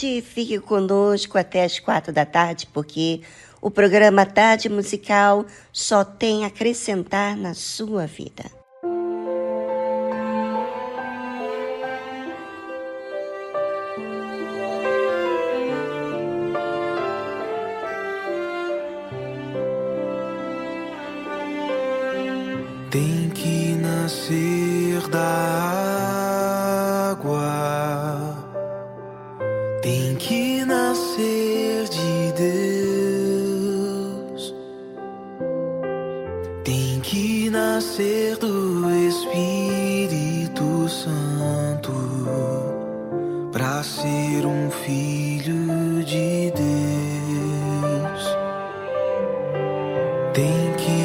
Tarde, fique conosco até as quatro da tarde, porque o programa Tarde Musical só tem a acrescentar na sua vida.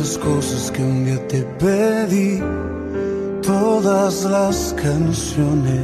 esas cosas que un día te pedí, todas las canciones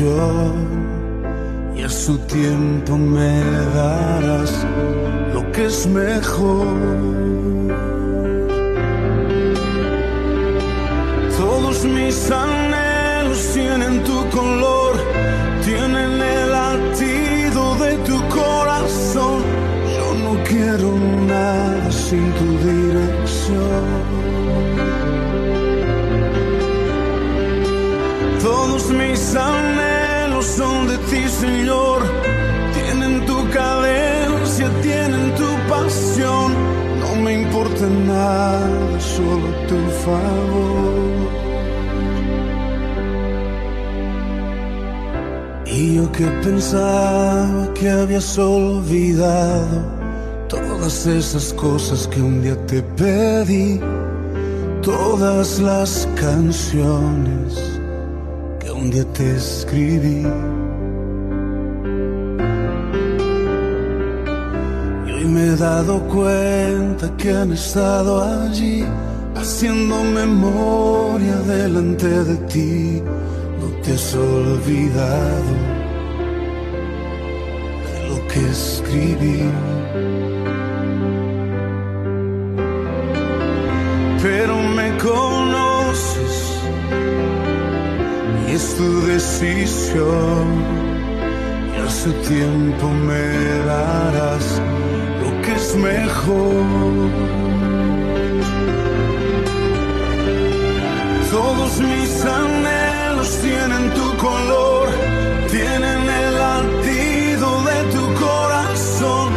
y a su tiempo me darás lo que es mejor. Nada, solo tu favor. Y yo que pensaba que habías olvidado todas esas cosas que un día te pedí, todas las canciones que un día te escribí. Me he dado cuenta que han estado allí haciendo memoria delante de ti. No te has olvidado de lo que escribí. Pero me conoces y es tu decisión. Y su tiempo me darás mejor. Todos mis anhelos tienen tu color, tienen el latido de tu corazón.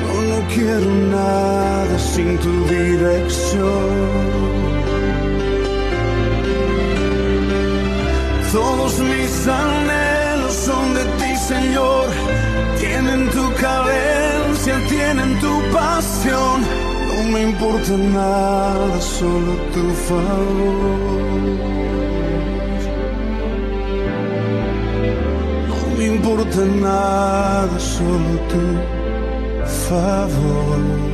Yo no quiero nada sin tu dirección. Me importa nada, solo tu favor. No me importa nada, solo tu favor.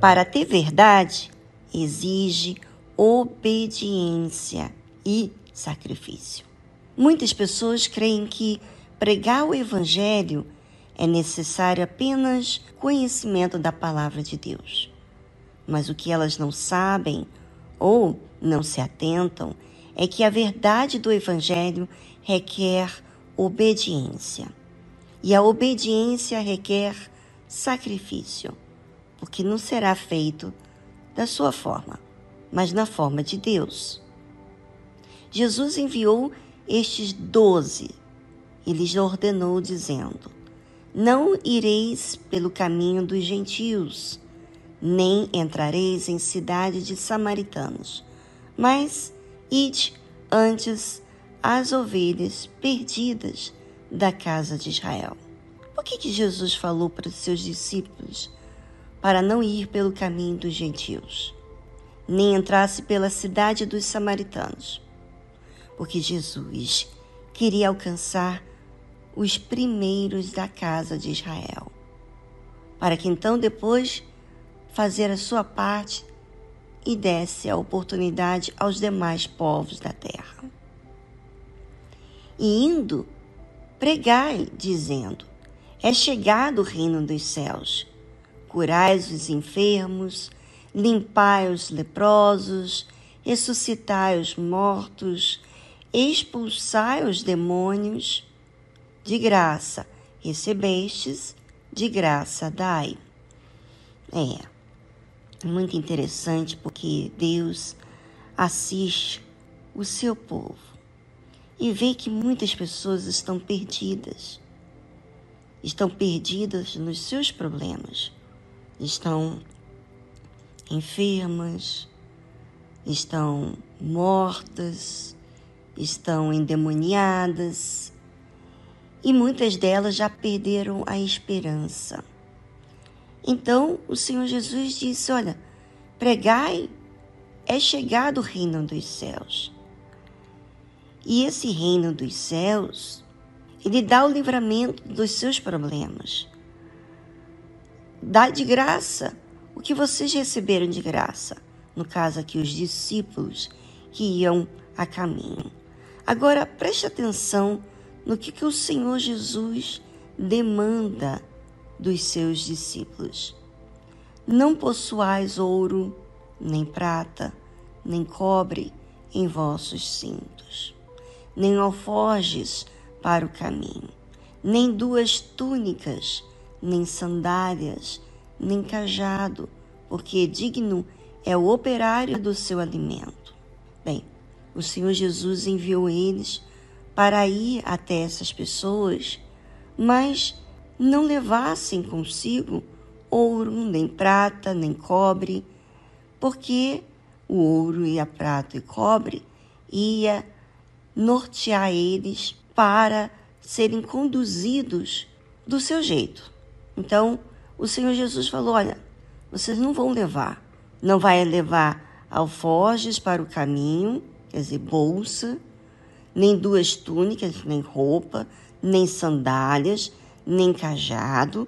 Para ter verdade, exige obediência e sacrifício. Muitas pessoas creem que pregar o Evangelho é necessário apenas conhecimento da palavra de Deus. Mas o que elas não sabem ou não se atentam é que a verdade do Evangelho requer obediência. E a obediência requer sacrifício porque não será feito da sua forma, mas na forma de Deus. Jesus enviou estes doze e lhes ordenou, dizendo: Não ireis pelo caminho dos gentios, nem entrareis em cidade de samaritanos, mas ide antes as ovelhas perdidas da casa de Israel. Por que, que Jesus falou para os seus discípulos para não ir pelo caminho dos gentios, nem entrasse pela cidade dos samaritanos? Porque Jesus queria alcançar os primeiros da casa de Israel, para que então depois fazer a sua parte e desse a oportunidade aos demais povos da terra. E indo, pregai, dizendo: É chegado o reino dos céus. Curai os enfermos, limpai os leprosos, ressuscitai os mortos, expulsai os demônios. De graça recebestes, de graça dai. É, muito interessante porque Deus assiste o seu povo e vê que muitas pessoas estão perdidas. Estão perdidas nos seus problemas, estão enfermas, estão mortas, estão endemoniadas e muitas delas já perderam a esperança. Então o Senhor Jesus disse: Olha, pregai, é chegado o reino dos céus. E esse reino dos céus, ele dá o livramento dos seus problemas. Dá de graça o que vocês receberam de graça. No caso aqui, os discípulos que iam a caminho. Agora preste atenção no que, que o Senhor Jesus demanda dos seus discípulos. Não possuais ouro, nem prata, nem cobre em vossos cintos, nem alforjes para o caminho, nem duas túnicas, nem sandálias, nem cajado, porque digno é o operário do seu alimento. Bem, o Senhor Jesus enviou eles para ir até essas pessoas, mas não levassem consigo ouro, nem prata, nem cobre, porque o ouro e a prata e cobre ia nortear eles para serem conduzidos do seu jeito. Então, o Senhor Jesus falou: Olha, vocês não vão levar, não vai levar alforjes para o caminho, quer dizer, bolsa, nem duas túnicas, nem roupa, nem sandálias, nem cajado,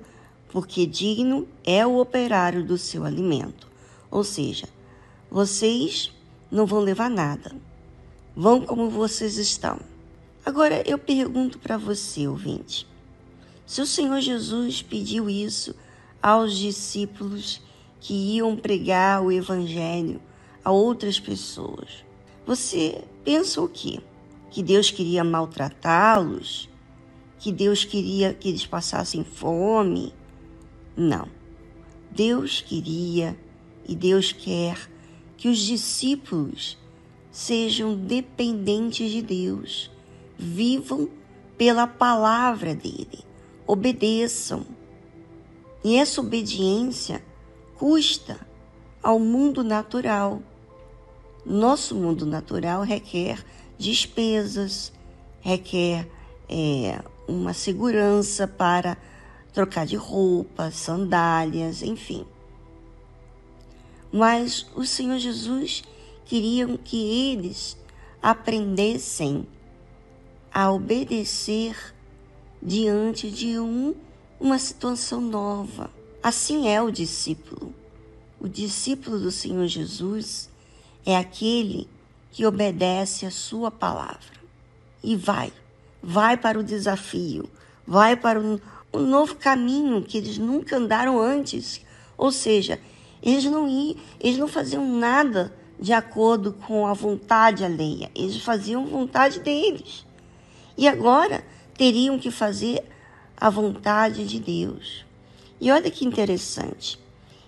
porque digno é o operário do seu alimento. Ou seja, vocês não vão levar nada. Vão como vocês estão. Agora eu pergunto para você, ouvinte: se o Senhor Jesus pediu isso aos discípulos que iam pregar o Evangelho a outras pessoas, você pensa o quê? Que Deus queria maltratá-los? que Deus queria que eles passassem fome. Não. Deus queria e Deus quer que os discípulos sejam dependentes de Deus, vivam pela palavra dele, obedeçam. E essa obediência custa ao mundo natural. Nosso mundo natural requer despesas, requer é, uma segurança para trocar de roupa, sandálias, enfim. Mas o Senhor Jesus queria que eles aprendessem a obedecer diante de um, uma situação nova. Assim é o discípulo. O discípulo do Senhor Jesus é aquele que obedece a sua palavra e vai vai para o desafio, vai para um, um novo caminho que eles nunca andaram antes. Ou seja, eles não, iam, eles não faziam nada de acordo com a vontade alheia, eles faziam vontade deles. E agora teriam que fazer a vontade de Deus. E olha que interessante.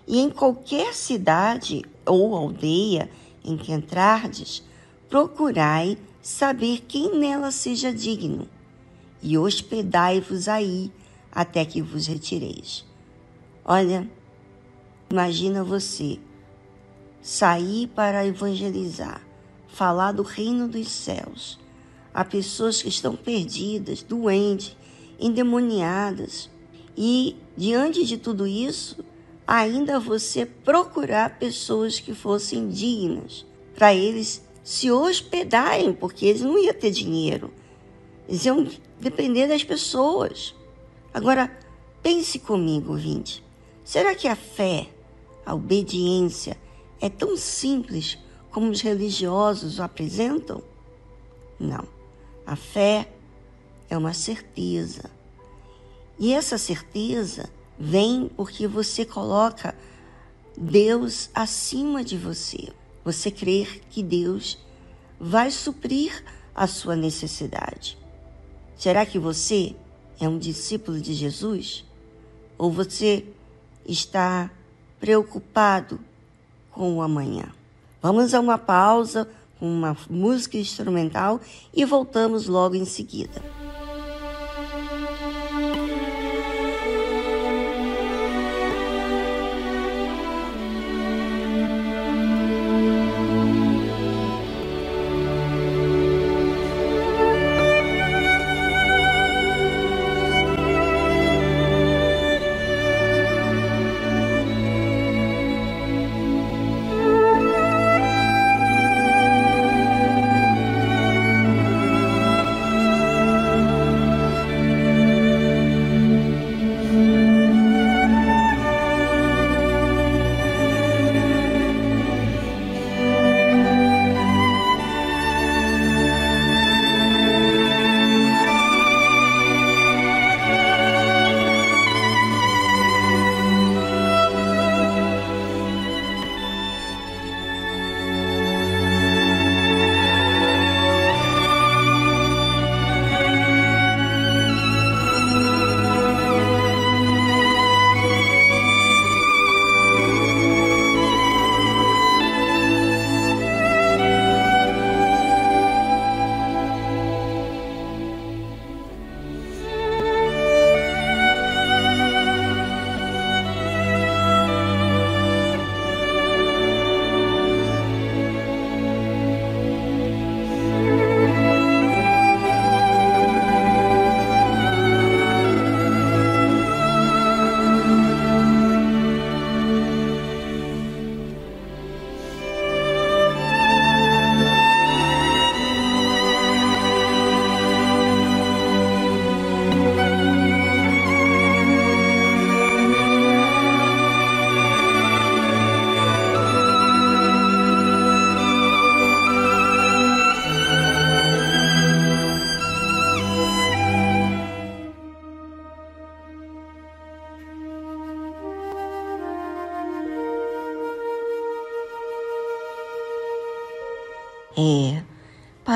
E em qualquer cidade ou aldeia em que entrardes, procurai saber quem nela seja digno, e hospedai-vos aí até que vos retireis. Olha, Imagina você sair para evangelizar, falar do reino dos céus a pessoas que estão perdidas, doentes, endemoniadas. E diante de tudo isso, ainda você procurar pessoas que fossem dignas para eles se hospedarem, porque eles não iam ter dinheiro. Eles iam depender das pessoas. Agora, pense comigo, vinte. Será que a fé, a obediência, é tão simples como os religiosos o apresentam? Não. A fé é uma certeza. E essa certeza vem porque você coloca Deus acima de você. Você crer que Deus vai suprir a sua necessidade. Será que você é um discípulo de Jesus? Ou você está preocupado com o amanhã? Vamos a uma pausa uma música instrumental e voltamos logo em seguida.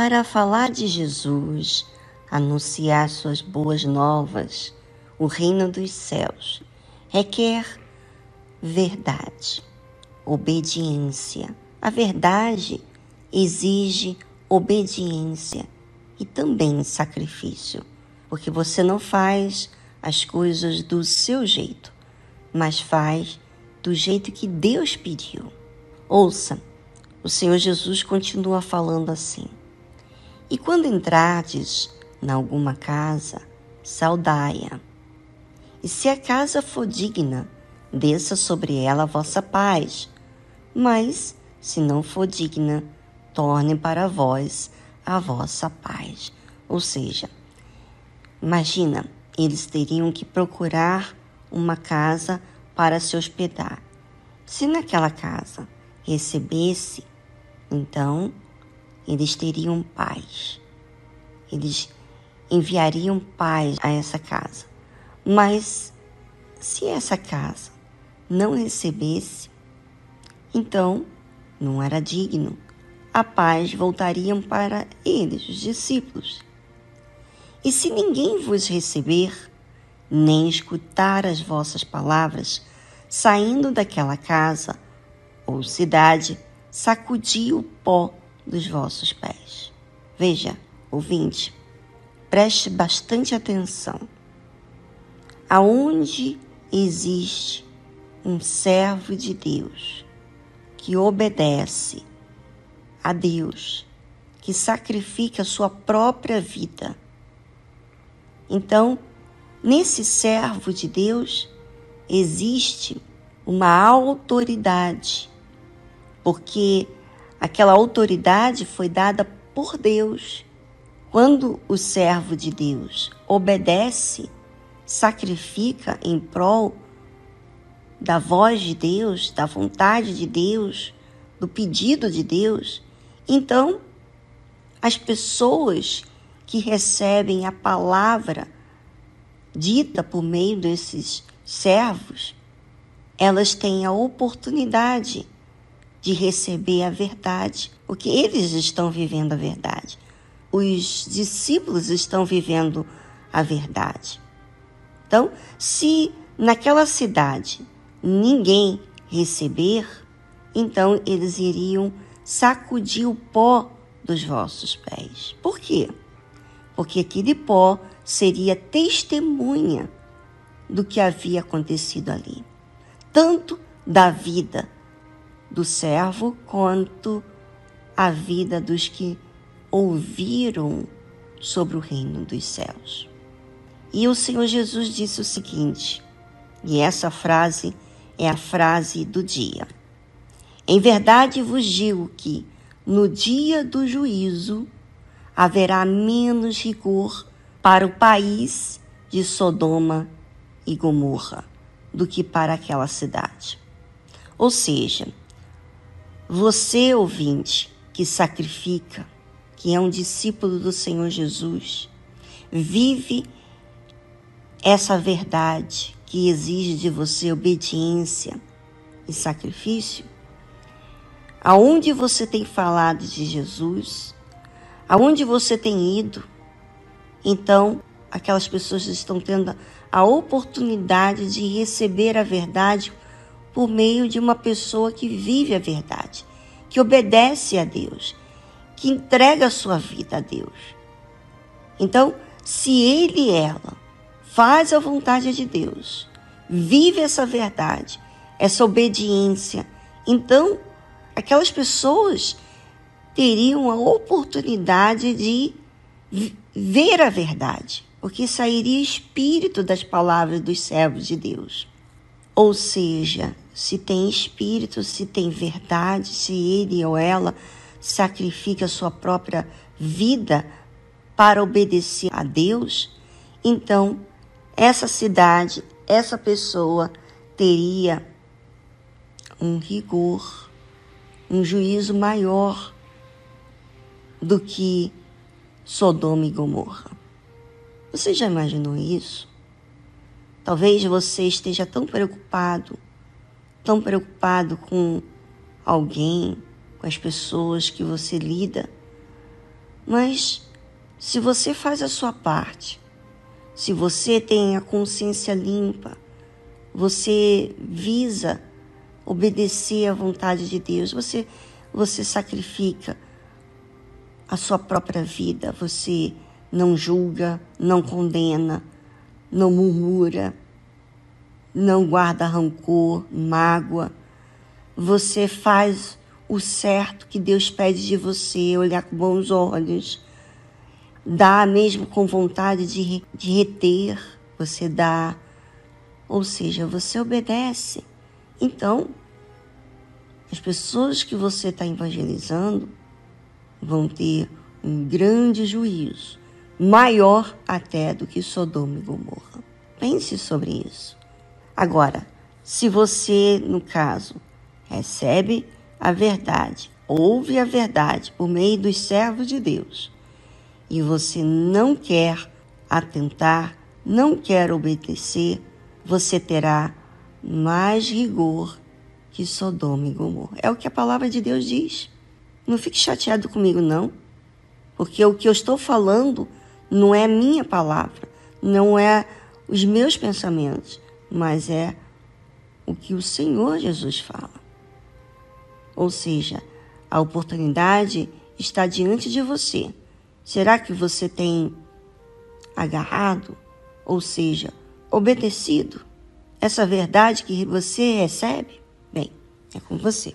Para falar de Jesus, anunciar suas boas novas, o reino dos céus, requer verdade, obediência. A verdade exige obediência e também sacrifício, porque você não faz as coisas do seu jeito, mas faz do jeito que Deus pediu. Ouça, o Senhor Jesus continua falando assim: E quando entrardes em alguma casa, saudai-a. E se a casa for digna, desça sobre ela a vossa paz. Mas, se não for digna, torne para vós a vossa paz. Ou seja, imagina, eles teriam que procurar uma casa para se hospedar. Se naquela casa recebesse então, eles teriam paz. Eles enviariam paz a essa casa. Mas se essa casa não recebesse, então não era digno. A paz voltariam para eles, os discípulos. E se ninguém vos receber, nem escutar as vossas palavras, saindo daquela casa ou cidade, sacudi o pó dos vossos pés. Veja, ouvinte, preste bastante atenção. Aonde existe um servo de Deus que obedece a Deus, que sacrifica a sua própria vida. Então, nesse servo de Deus existe uma autoridade, porque aquela autoridade foi dada por Deus. Quando o servo de Deus obedece, sacrifica em prol da voz de Deus, da vontade de Deus, do pedido de Deus, então as pessoas que recebem a palavra dita por meio desses servos, elas têm a oportunidade de receber a verdade, porque eles estão vivendo a verdade. Os discípulos estão vivendo a verdade. Então, se naquela cidade ninguém receber, então eles iriam sacudir o pó dos vossos pés. Por quê? Porque aquele pó seria testemunha do que havia acontecido ali, tanto da vida do servo quanto a vida dos que ouviram sobre o reino dos céus. E o Senhor Jesus disse o seguinte, e essa frase é a frase do dia. Em verdade vos digo que, no dia do juízo, haverá menos rigor para o país de Sodoma e Gomorra do que para aquela cidade. Ou seja, você, ouvinte, que sacrifica, que é um discípulo do Senhor Jesus, vive essa verdade que exige de você obediência e sacrifício? Aonde você tem falado de Jesus? Aonde você tem ido? Então, aquelas pessoas estão tendo a oportunidade de receber a verdade por meio de uma pessoa que vive a verdade, que obedece a Deus, que entrega a sua vida a Deus. Então, se ele e ela faz a vontade de Deus, vive essa verdade, essa obediência, então aquelas pessoas teriam a oportunidade de ver a verdade, porque sairia espírito das palavras dos servos de Deus. Ou seja, se tem espírito, se tem verdade, se ele ou ela sacrifica sua própria vida para obedecer a Deus, então essa cidade, essa pessoa teria um rigor, um juízo maior do que Sodoma e Gomorra. Você já imaginou isso? Talvez você esteja tão preocupado, tão preocupado com alguém, com as pessoas que você lida, mas se você faz a sua parte, se você tem a consciência limpa, você visa obedecer à vontade de Deus, você, você sacrifica a sua própria vida, você não julga, não condena, não murmura, não guarda rancor, mágoa. Você faz o certo que Deus pede de você, olhar com bons olhos, dá mesmo com vontade de, de reter, você dá. Ou seja, você obedece. Então, as pessoas que você está evangelizando vão ter um grande juízo, maior até do que Sodoma e Gomorra. Pense sobre isso. Agora, se você, no caso, recebe a verdade, ouve a verdade por meio dos servos de Deus, e você não quer atentar, não quer obedecer, você terá mais rigor que Sodoma e Gomorra. É o que a palavra de Deus diz. Não fique chateado comigo, não, porque o que eu estou falando não é minha palavra, não é os meus pensamentos, mas é o que o Senhor Jesus fala. Ou seja, a oportunidade está diante de você Será que você tem agarrado, ou seja, obedecido essa verdade que você recebe? Bem, é com você.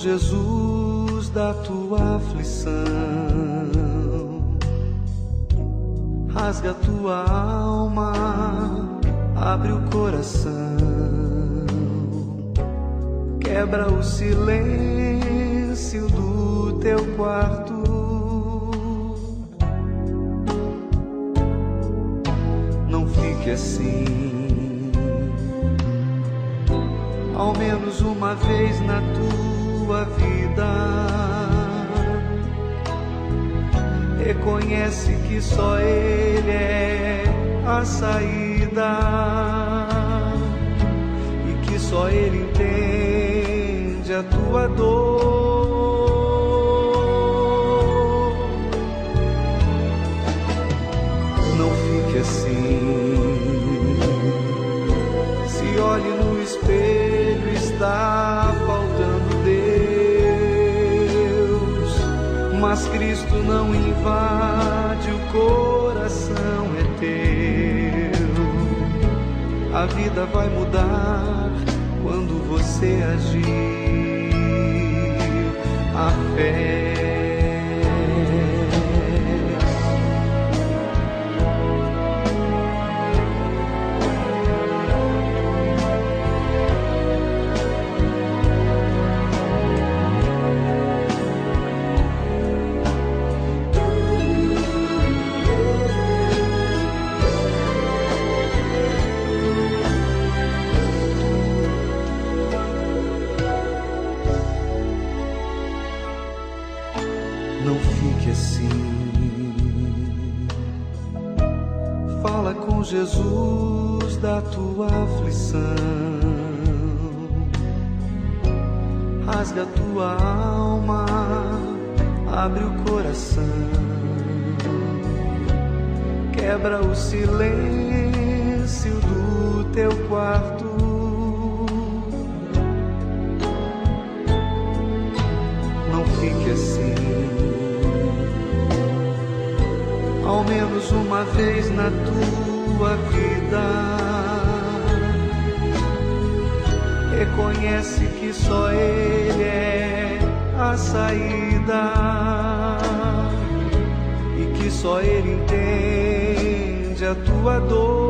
Jesus da tua aflição. Rasga tua alma, abre o coração, quebra o silêncio que só Ele é a saída e que só Ele entende a tua dor. Não fique assim. Se olhe no espelho, está mas Cristo não invade, vida vai mudar quando você agir. A fé Jesus da tua aflição. Rasga tua alma, abre o coração, quebra o silêncio do teu quarto. Não fique assim. Ao menos uma vez na tua tua vida. Reconhece que só Ele é a saída e que só Ele entende a tua dor.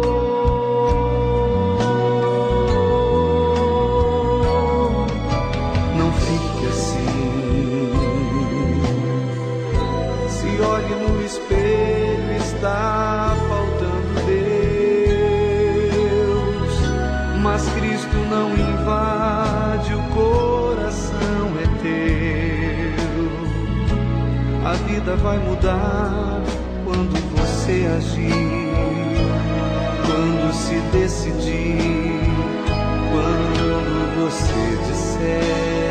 Vida vai mudar quando você agir, quando se decidir, quando você disser.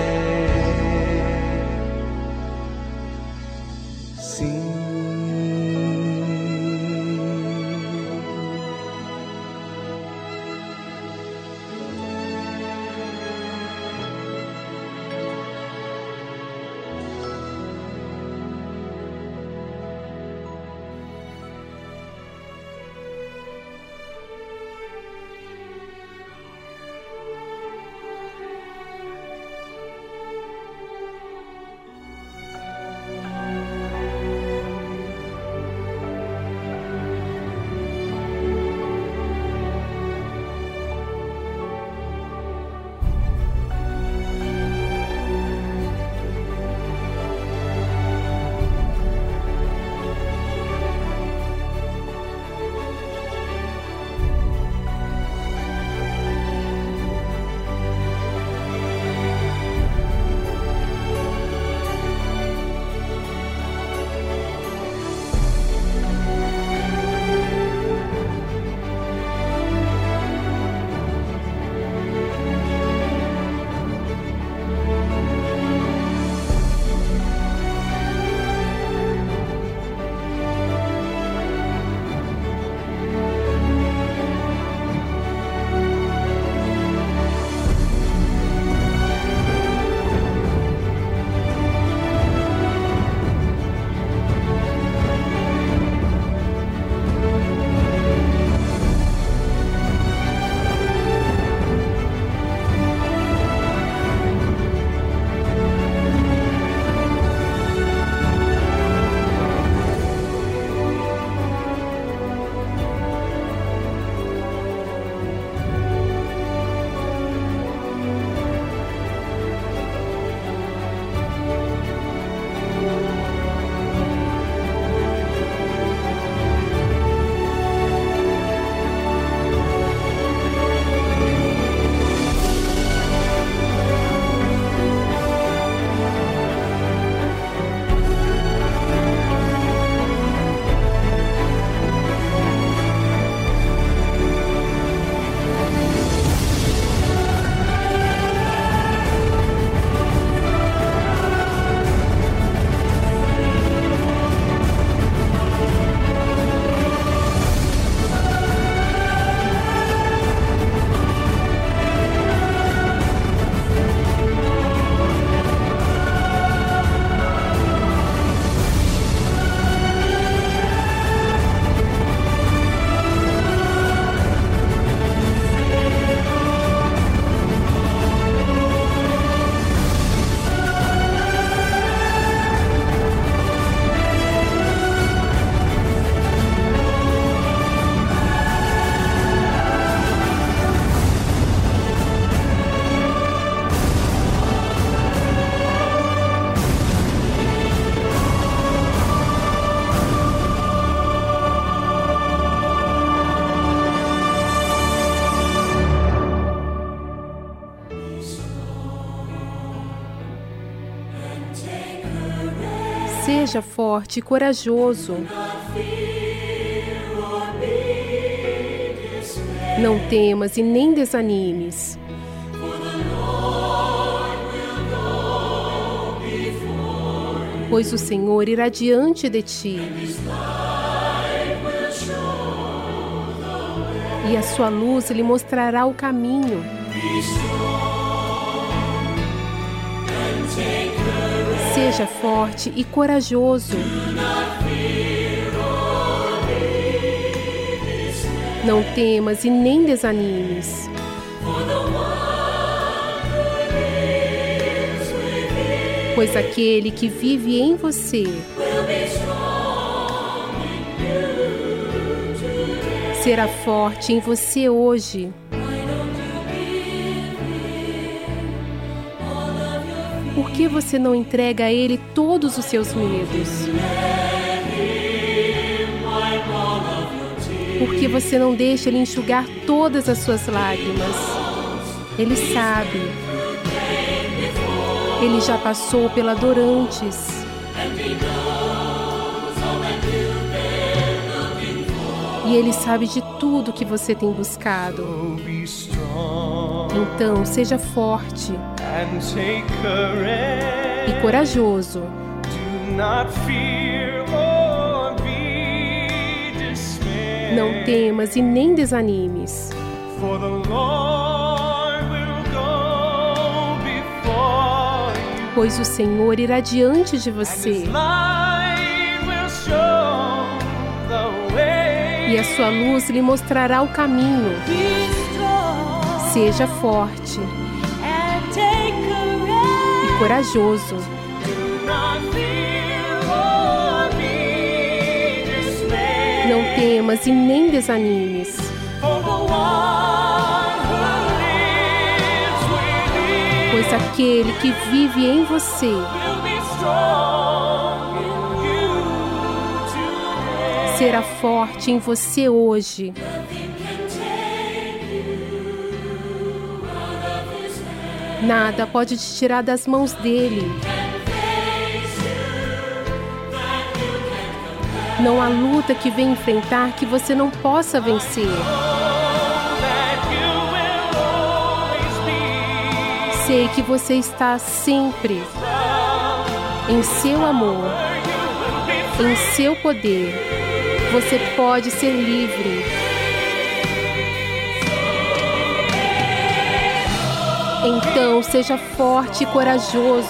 Seja forte e corajoso. Não temas e nem desanimes. Pois o Senhor irá diante de ti. E a sua luz lhe mostrará o caminho. Seja forte e corajoso. Não temas e nem desanimes. Pois aquele que vive em você será forte em você hoje. Que você não entrega a Ele todos os seus medos? Por que você não deixa Ele enxugar todas as suas lágrimas? Ele sabe. Ele já passou pela dor antes. E Ele sabe de tudo que você tem buscado. Então, seja forte e corajoso. Não temas e nem desanimes. Pois o Senhor irá diante de você. E a sua luz lhe mostrará o caminho. Seja forte corajoso. Não temas e nem desanimes. Pois aquele que vive em você será forte em você hoje. Nada pode te tirar das mãos dele. Não há luta que vem enfrentar que você não possa vencer. Sei que você está sempre em seu amor, em seu poder. Você pode ser livre. Então seja forte e corajoso.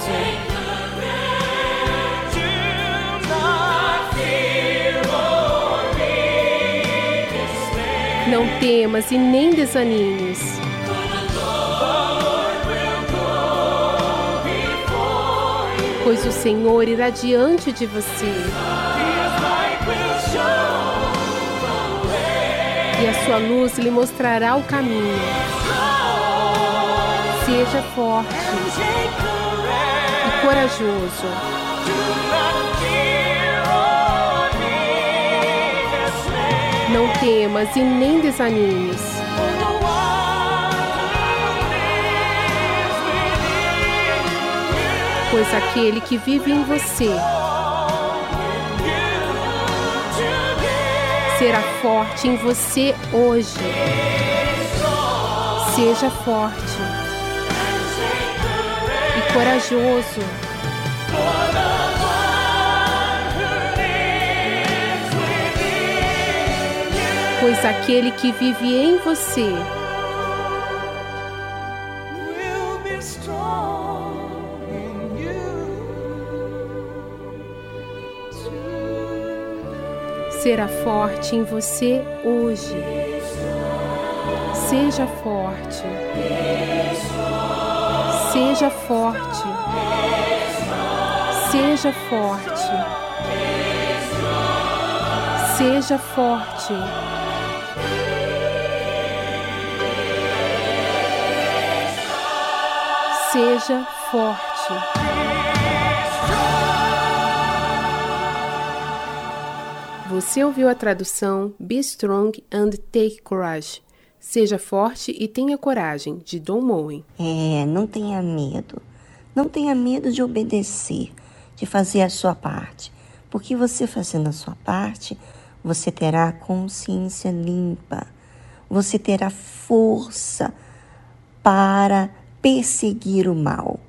Não temas e nem desanimes. Pois o Senhor irá diante de você. E a sua luz lhe mostrará o caminho. Seja forte e corajoso. Não temas e nem desanimes. Pois aquele que vive em você será forte em você hoje. Seja forte corajoso. Pois aquele que vive em você será forte em você hoje. Seja forte. Seja forte. Seja forte. Seja forte. Seja forte. Você ouviu a tradução Be Strong and Take Courage. Seja forte e tenha coragem, de Don Moen. É, não tenha medo. Não tenha medo de obedecer, de fazer a sua parte. Porque você fazendo a sua parte, você terá consciência limpa. Você terá força para perseguir o mal.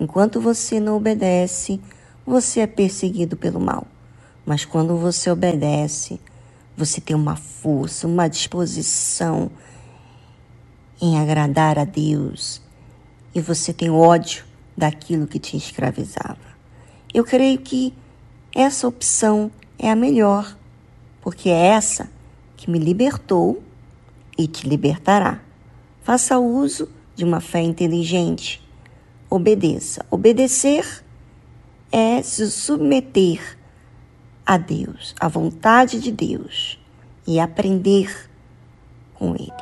Enquanto você não obedece, você é perseguido pelo mal. Mas quando você obedece, você tem uma força, uma disposição em agradar a Deus e você tem ódio daquilo que te escravizava. Eu creio que essa opção é a melhor, porque é essa que me libertou e te libertará. Faça uso de uma fé inteligente. Obedeça. Obedecer é se submeter a Deus, à vontade de Deus. e aprender com Ele.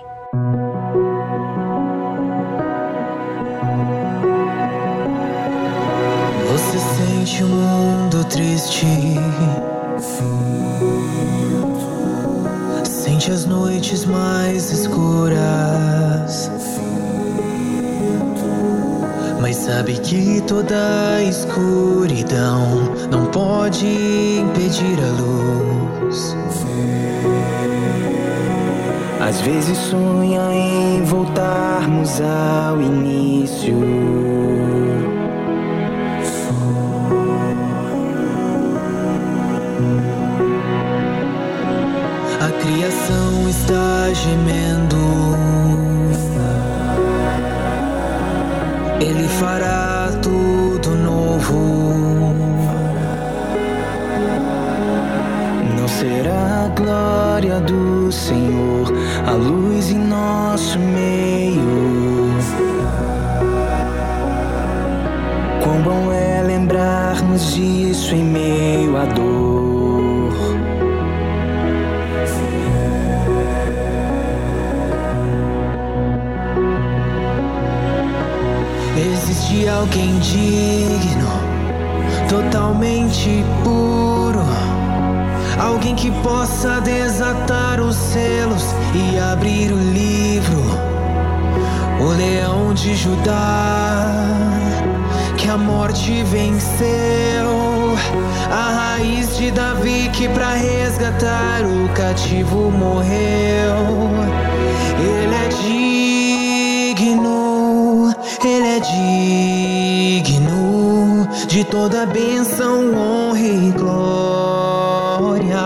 Você sente o mundo triste. Sente as noites mais escuras. Mas sabe que toda escuridão não pode impedir a luz. Às vezes sonha em voltarmos ao início. A criação está gemendo. Ele fará tudo novo. Não será a glória do Senhor a luz em nosso meio. Quão bom é lembrarmos disso em meio à dor. Existe alguém digno, totalmente puro. Alguém que possa desatar os selos e abrir o livro. O leão de Judá, que a morte venceu. A raiz de Davi, que para resgatar o cativo morreu. Ele é digno, digno de toda bênção, honra e glória.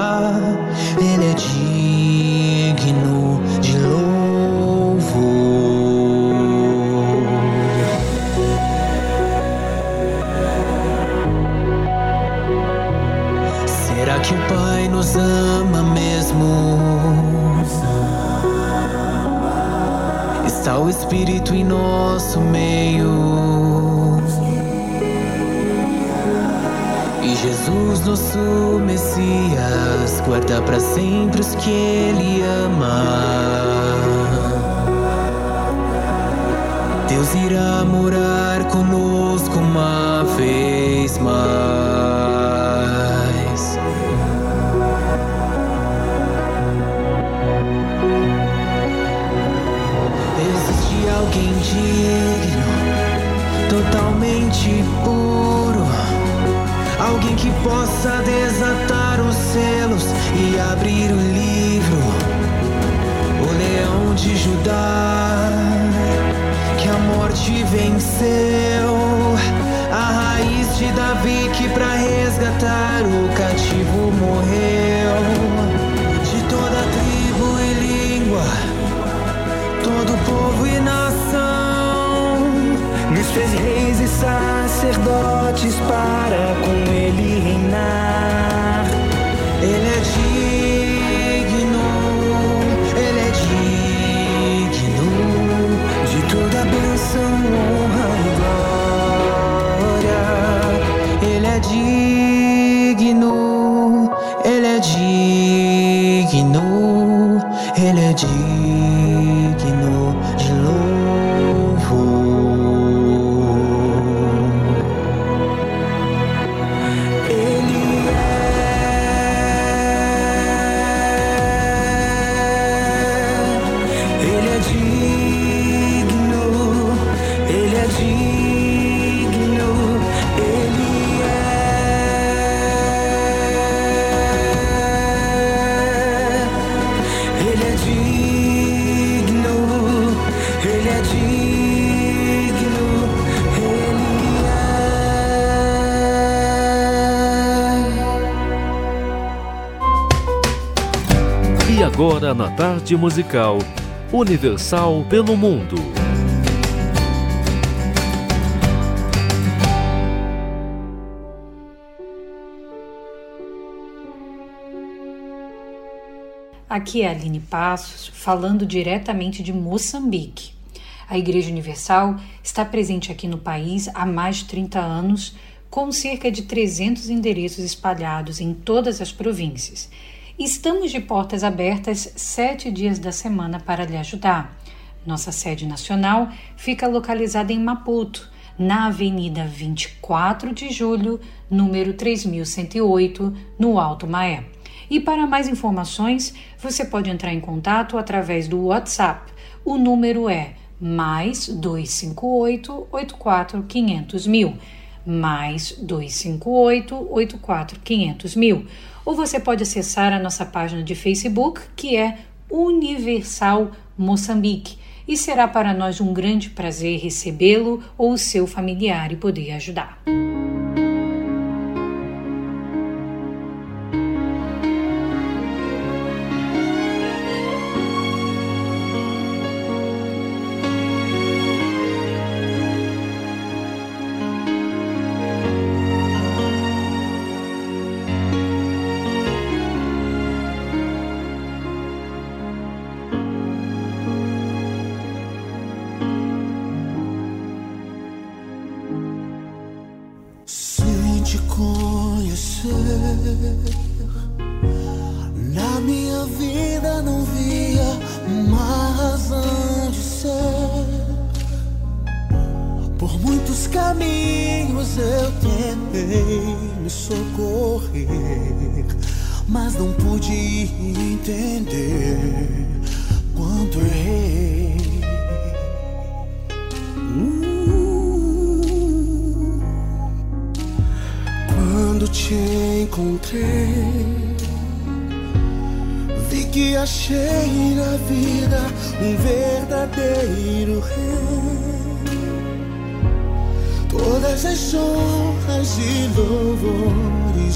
Ele é digno de louvor. Será que o Pai nos ama mesmo? Está o Espírito em nosso meio. Nosso Messias, guarda para sempre os que Ele ama. Deus irá morar conosco uma vez mais. Possa desatar os selos e abrir o livro. O leão de Judá, que a morte venceu. A raiz de Davi, que para resgatar tarde musical Universal pelo Mundo. Aqui é a Aline Passos, falando diretamente de Moçambique. A Igreja Universal está presente aqui no país há mais de 30 anos, com cerca de 300 endereços espalhados em todas as províncias. Estamos de portas abertas sete dias da semana para lhe ajudar. Nossa sede nacional fica localizada em Maputo, na Avenida 24 de Julho, número 3108, no Alto Maé. E para mais informações, você pode entrar em contato através do WhatsApp. O número é mais 258 84 500 mil mais 258 84 500 mil. Ou você pode acessar a nossa página de Facebook, que é Universal Moçambique. E será para nós um grande prazer recebê-lo ou seu familiar e poder ajudar.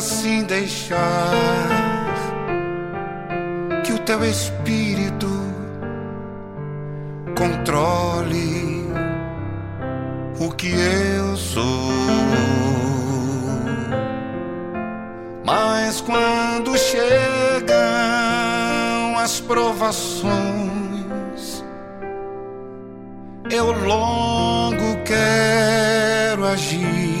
assim deixar que o teu espírito controle o que eu sou. Mas quando chegam as provações, eu logo quero agir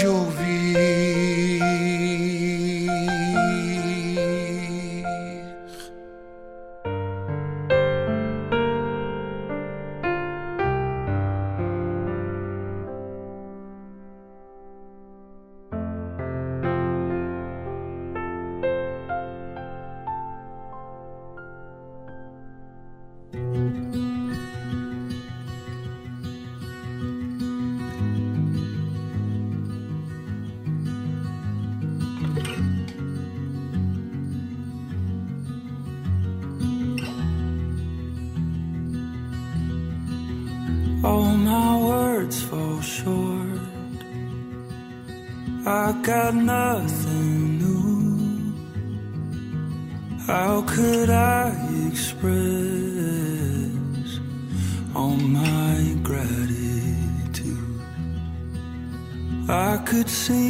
de ouvir. see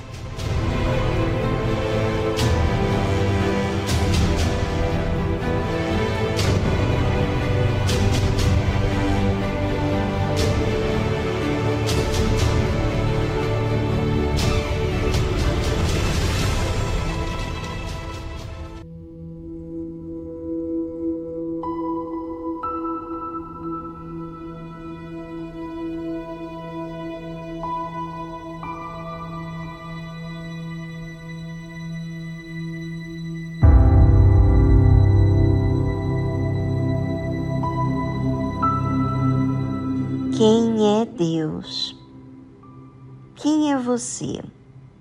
Você?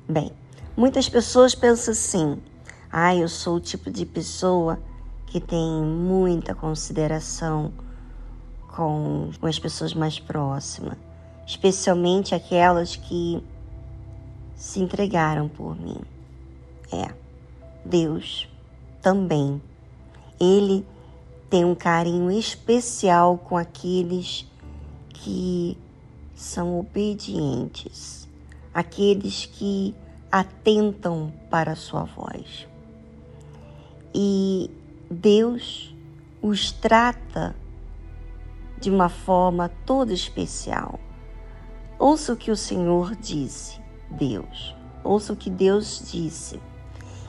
Bem, muitas pessoas pensam assim: ah, eu sou o tipo de pessoa que tem muita consideração com as pessoas mais próximas, especialmente aquelas que se entregaram por mim. É, Deus também. Ele tem um carinho especial com aqueles que são obedientes, aqueles que atentam para a sua voz. E Deus os trata de uma forma toda especial. Ouça o que o Senhor disse, Deus. Ouça o que Deus disse.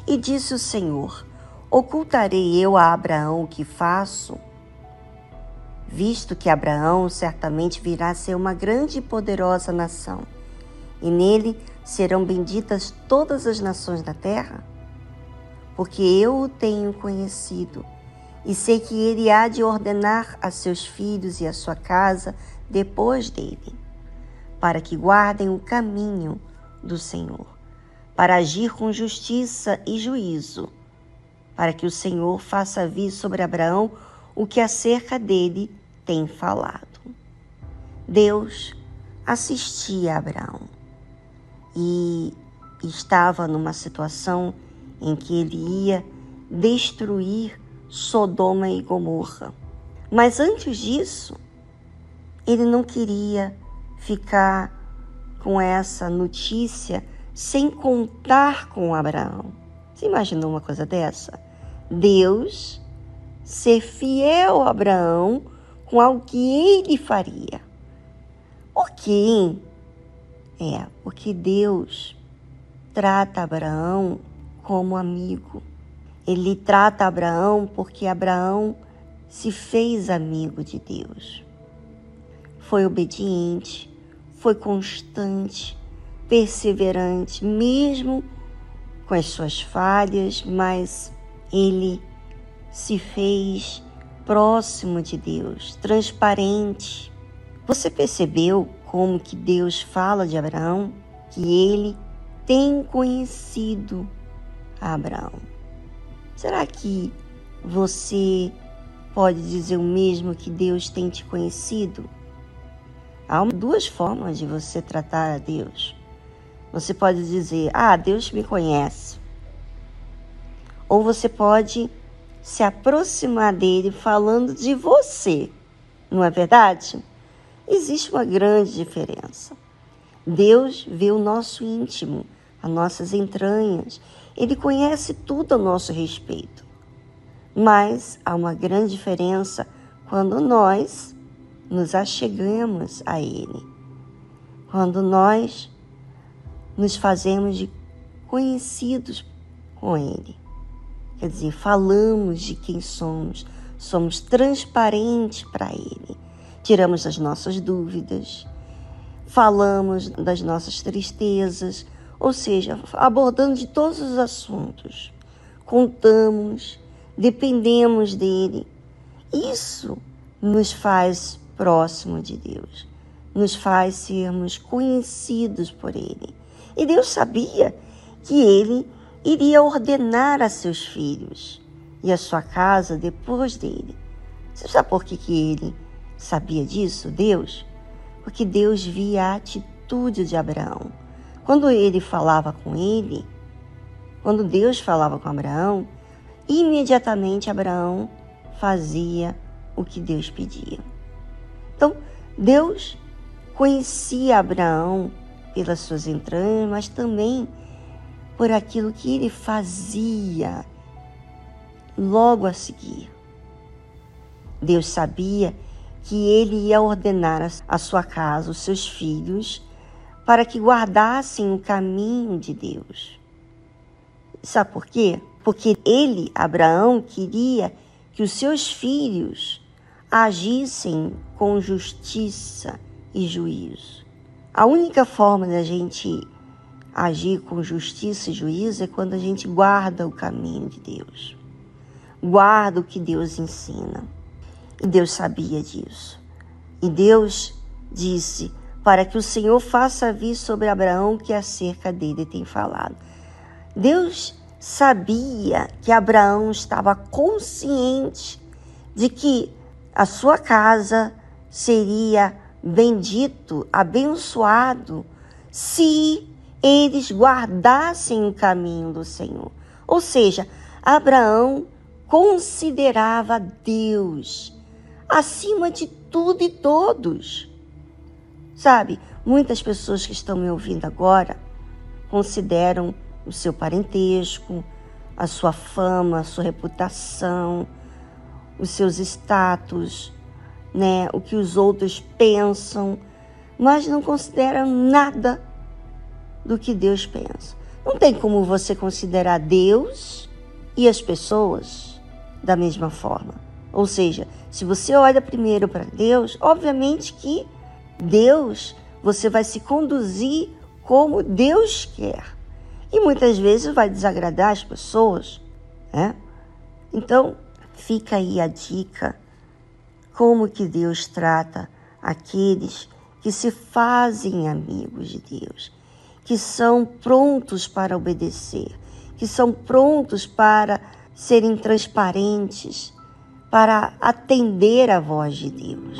E disse o Senhor: Ocultarei eu a Abraão o que faço? visto que Abraão certamente virá a ser uma grande e poderosa nação, e nele serão benditas todas as nações da terra? Porque eu o tenho conhecido, e sei que ele há de ordenar a seus filhos e a sua casa depois dele, para que guardem o caminho do Senhor, para agir com justiça e juízo, para que o Senhor faça vir sobre Abraão o que acerca dele tem falado. Deus assistia a Abraão e estava numa situação em que ele ia destruir Sodoma e Gomorra. Mas antes disso, ele não queria ficar com essa notícia sem contar com Abraão. Você imaginou uma coisa dessa? Deus ser fiel a Abraão com algo que ele faria. Por quê? É, porque Deus trata Abraão como amigo. Ele trata Abraão porque Abraão se fez amigo de Deus. Foi obediente, foi constante, perseverante, mesmo com as suas falhas, mas ele se fez próximo de Deus, transparente. Você percebeu como que Deus fala de Abraão? Que ele tem conhecido Abraão. Será que você pode dizer o mesmo que Deus tem te conhecido? Há duas formas de você tratar a Deus. Você pode dizer, ah, Deus me conhece. Ou você pode se aproximar dele falando de você, não é verdade? Existe uma grande diferença. Deus vê o nosso íntimo, as nossas entranhas, ele conhece tudo a nosso respeito. Mas há uma grande diferença quando nós nos achegamos a Ele, quando nós nos fazemos conhecidos com Ele. Quer dizer, falamos de quem somos, somos transparentes para Ele, tiramos as nossas dúvidas, falamos das nossas tristezas, ou seja, abordando de todos os assuntos, contamos, dependemos dele. Isso nos faz próximo de Deus, nos faz sermos conhecidos por Ele. E Deus sabia que Ele iria ordenar a seus filhos e a sua casa depois dele. Você sabe por que, que ele sabia disso, Deus? Porque Deus via a atitude de Abraão. Quando ele falava com ele, Quando Deus falava com Abraão, imediatamente Abraão fazia o que Deus pedia. Então, Deus conhecia Abraão pelas suas entranhas, mas também por aquilo que ele fazia logo a seguir. Deus sabia que ele ia ordenar a sua casa, os seus filhos, para que guardassem o caminho de Deus. Sabe por quê? Porque ele, Abraão, queria que os seus filhos agissem com justiça e juízo. A única forma da gente agir com justiça e juízo é quando a gente guarda o caminho de Deus, guarda o que Deus ensina. E Deus sabia disso. E Deus disse para que o Senhor faça vir sobre Abraão que acerca dele tem falado. Deus sabia que Abraão estava consciente de que a sua casa seria bendito, abençoado, se eles guardassem o caminho do Senhor. Ou seja, Abraão considerava Deus acima de tudo e todos. Sabe, muitas pessoas que estão me ouvindo agora consideram o seu parentesco, a sua fama, a sua reputação, os seus status, né, o que os outros pensam, mas não consideram nada do que Deus pensa. Não tem como você considerar Deus e as pessoas da mesma forma. Ou seja, se você olha primeiro para Deus, obviamente que Deus, você vai se conduzir como Deus quer. E muitas vezes vai desagradar as pessoas, né? Então, fica aí a dica como que Deus trata aqueles que se fazem amigos de Deus, que são prontos para obedecer, que são prontos para serem transparentes, para atender a voz de Deus.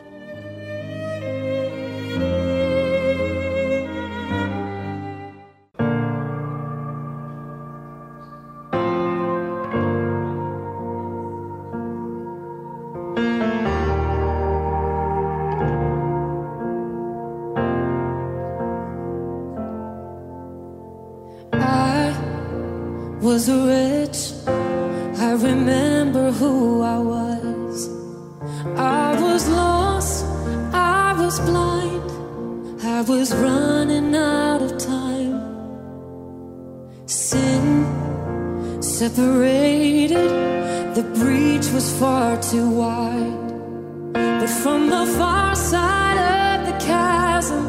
Was rich. I remember who I was. I was lost, I was blind, I was running out of time. Sin separated, the breach was far too wide. But from the far side of the chasm,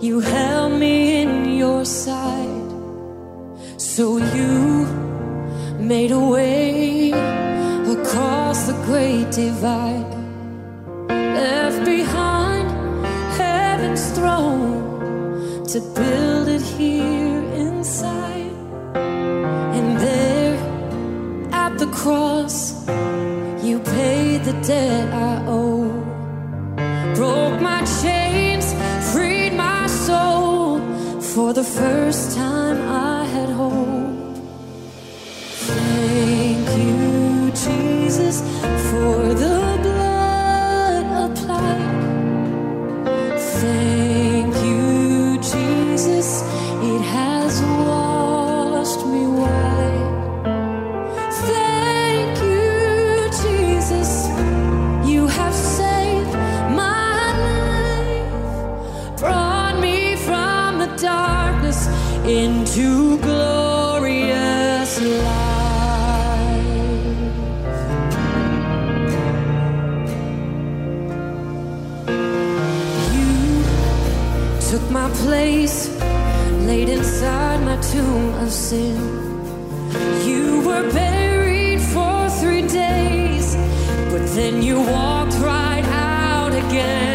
you held me in your side. So you made a way across the great divide, left behind heaven's throne to build it here inside. And there at the cross, you paid the debt I owe, broke my chains, freed my soul for the first time I Oh. Sin. You were buried for three days, but then you walked right out again.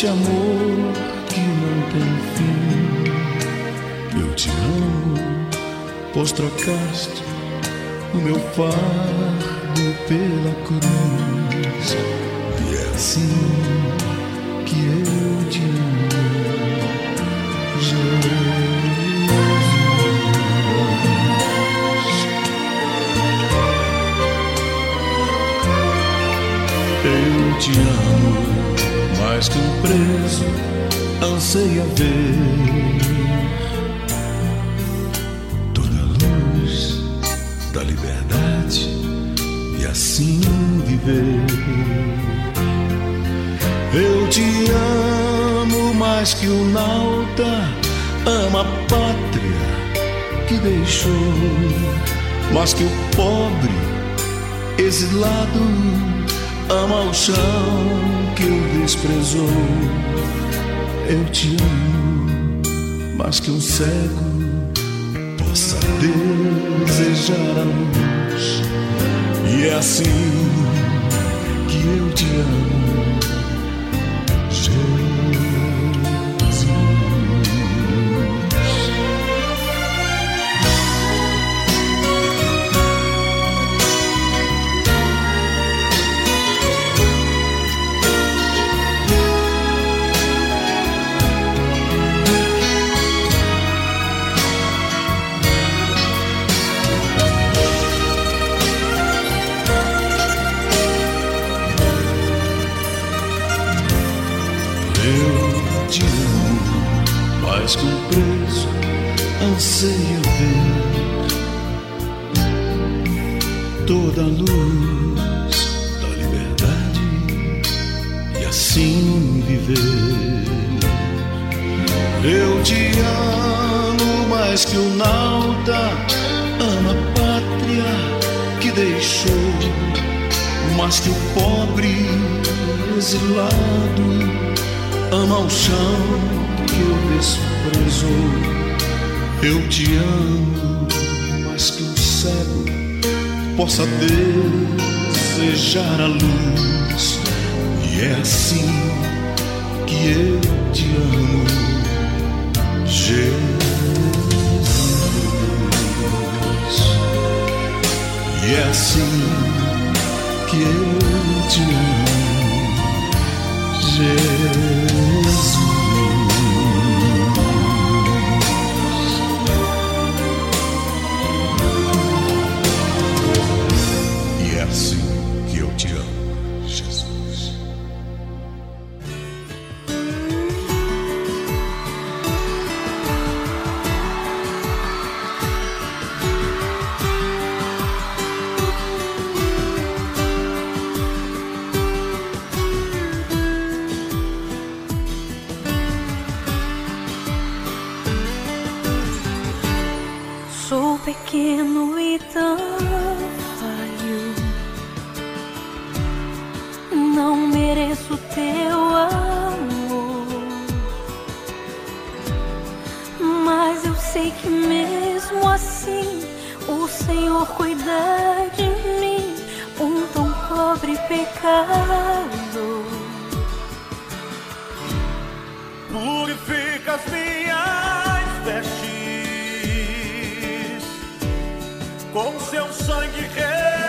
Este amor que não tem fim. Eu te amo, pois trocaste o meu fardo pela cruz. E é assim que eu te amo, Jesus. Eu te amo mais que um preso anseia ver toda a luz da liberdade e assim viver. Eu te amo mais que o nauta ama a pátria que deixou, mais que o pobre exilado ama o chão que o desprezou. Eu te amo mais que um cego possa desejar a luz. E é assim que eu te amo, chão que o desprezou. Eu te amo mais que um cego possa desejar a luz. E é assim que eu pequeno e tão falho. Não mereço teu amor. Mas eu sei que mesmo assim o Senhor cuida de mim, um tão pobre pecador. Purifica as com seu sangue remidor.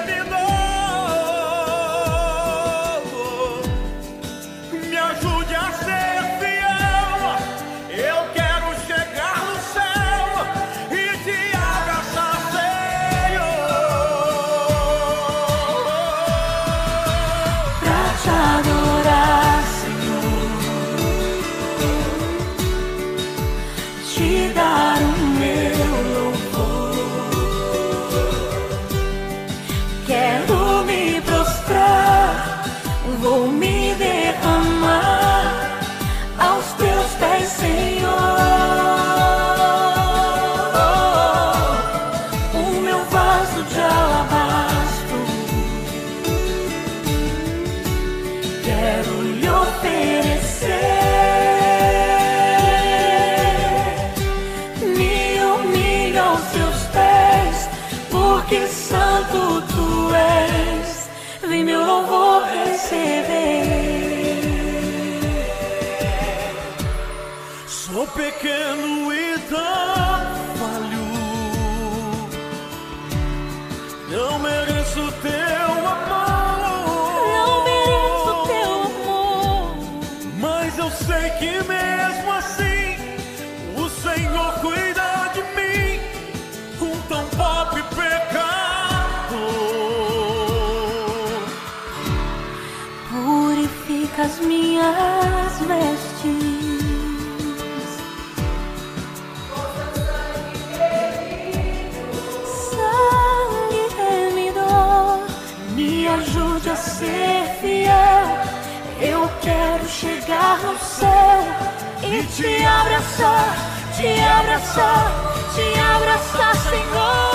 Abraçar, te abraçar, te abraçar, Senhor.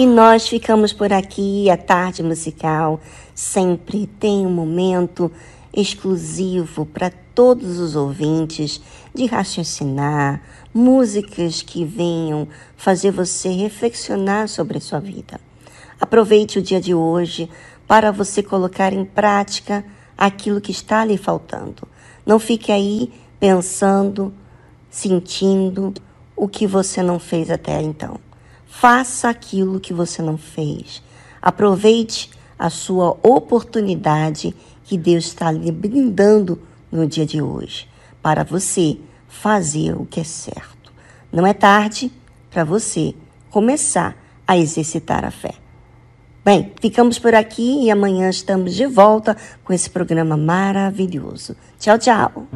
E nós ficamos por aqui. A tarde musical sempre tem um momento exclusivo para todos os ouvintes de raciocinar, músicas que venham fazer você reflexionar sobre a sua vida. Aproveite o dia de hoje para você colocar em prática aquilo que está lhe faltando. Não fique aí pensando, sentindo o que você não fez até então. Faça aquilo que você não fez. Aproveite a sua oportunidade que Deus está lhe brindando no dia de hoje para você fazer o que é certo. Não é tarde para você começar a exercitar a fé. Bem, ficamos por aqui e amanhã estamos de volta com esse programa maravilhoso. Tchau, tchau.